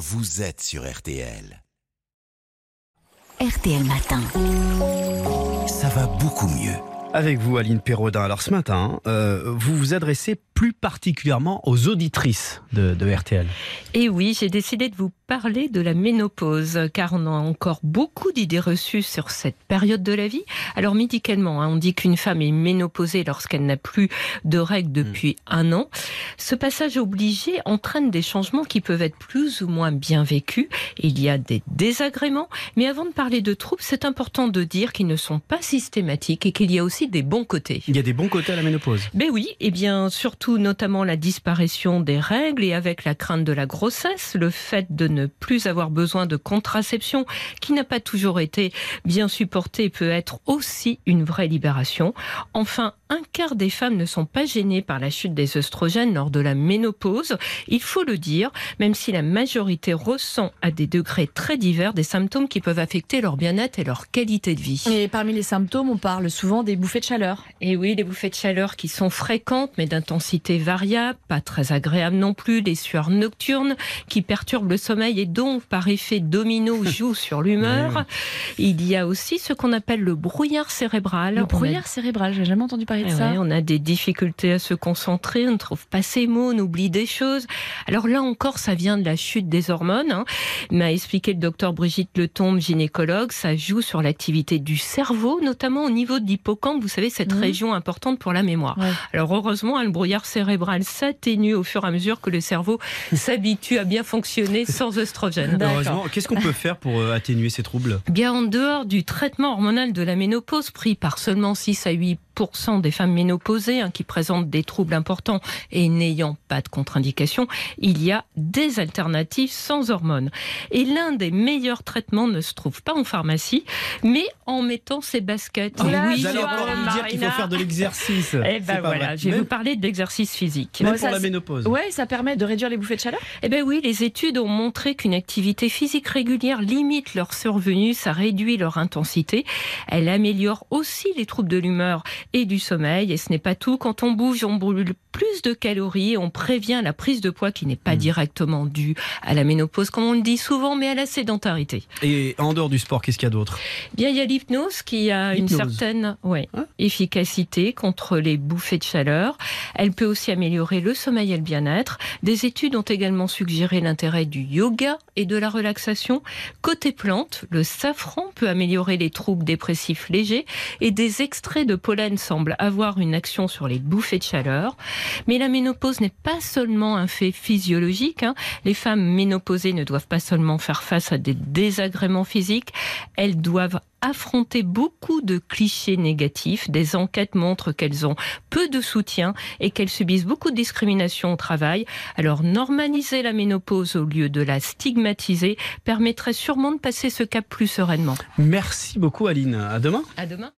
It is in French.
vous êtes sur RTL. RTL Matin. Ça va beaucoup mieux. Avec vous, Aline Perraudin. Alors ce matin, euh, vous vous adressez plus particulièrement aux auditrices de, de RTL. Et oui, j'ai décidé de vous parler de la ménopause, car on a encore beaucoup d'idées reçues sur cette période de la vie. Alors médicalement, hein, on dit qu'une femme est ménopausée lorsqu'elle n'a plus de règles depuis un an. Ce passage obligé entraîne des changements qui peuvent être plus ou moins bien vécus. Il y a des désagréments, mais avant de parler de troubles, c'est important de dire qu'ils ne sont pas systématiques et qu'il y a aussi des bons côtés. Il y a des bons côtés à la ménopause. Ben oui, et bien surtout notamment la disparition des règles et avec la crainte de la grossesse, le fait de ne plus avoir besoin de contraception qui n'a pas toujours été bien supportée peut être aussi une vraie libération. Enfin, un quart des femmes ne sont pas gênées par la chute des œstrogènes lors de la ménopause. Il faut le dire, même si la majorité ressent à des degrés très divers des symptômes qui peuvent affecter leur bien-être et leur qualité de vie. Et parmi les symptômes, on parle souvent des bouffées de chaleur. Et oui, les bouffées de chaleur qui sont fréquentes mais d'intensité variable, pas très agréables non plus, les sueurs nocturnes qui perturbent le sommeil et donc par effet domino jouent sur l'humeur. Il y a aussi ce qu'on appelle le brouillard cérébral. Le a brouillard cérébral, j'ai jamais entendu parler de eh ça. ouais, on a des difficultés à se concentrer, on ne trouve pas ses mots, on oublie des choses. Alors là encore, ça vient de la chute des hormones. Hein. M'a expliqué le docteur Brigitte Letombe, gynécologue. Ça joue sur l'activité du cerveau, notamment au niveau de l'hippocampe. Vous savez, cette Mhm. région importante pour la mémoire. Ouais. Alors heureusement, le brouillard cérébral s'atténue au fur et à mesure que le cerveau s'habitue à bien fonctionner sans oestrogène. Heureusement, qu'est-ce qu'on peut faire pour euh, atténuer ces troubles? Bien en dehors du traitement hormonal de la ménopause pris par seulement 6 à 8% des femmes ménopausées hein, qui présentent des troubles importants et n'ayant pas de contre-indication, il y a des alternatives sans hormones. Et l'un des meilleurs traitements ne se trouve pas en pharmacie, mais en mettant ses baskets. Ah, oui, Vous allez je encore dire qu'il faut faire de l'exercice. Eh ben voilà, vrai. je vais Même- vous parler de l'exercice physique. Même Ouais, pour ça, la c'est- ménopause. Ouais, ça permet de réduire les bouffées de chaleur. Eh bien oui, les études ont montré qu'une activité physique régulière limite leur survenue, ça réduit leur intensité, elle améliore aussi les troubles de l'humeur et du sommeil, et ce n'est pas tout, quand on bouge, on brûle plus de calories, et on prévient la prise de poids qui n'est pas directement due à la ménopause, comme on le dit souvent, mais à la sédentarité. Et en dehors du sport, qu'est-ce qu'il y a d'autre? Bien, il y a l'hypnose qui a une certaine ouais, Hein? efficacité contre les bouffées de chaleur. Elle peut aussi améliorer le sommeil et le bien-être. Des études ont également suggéré l'intérêt du yoga et de la relaxation. Côté plante, le safran peut améliorer les troubles dépressifs légers et des extraits de pollen semblent avoir une action sur les bouffées de chaleur. Mais la ménopause n'est pas seulement un fait physiologique. hein. Les femmes ménopausées ne doivent pas seulement faire face à des désagréments physiques, elles doivent affronter beaucoup de clichés négatifs. Des enquêtes montrent qu'elles ont peu de soutien et qu'elles subissent beaucoup de discrimination au travail. Alors normaliser la ménopause au lieu de la stigmatiser permettrait sûrement de passer ce cap plus sereinement. Merci beaucoup Aline. À demain. À demain.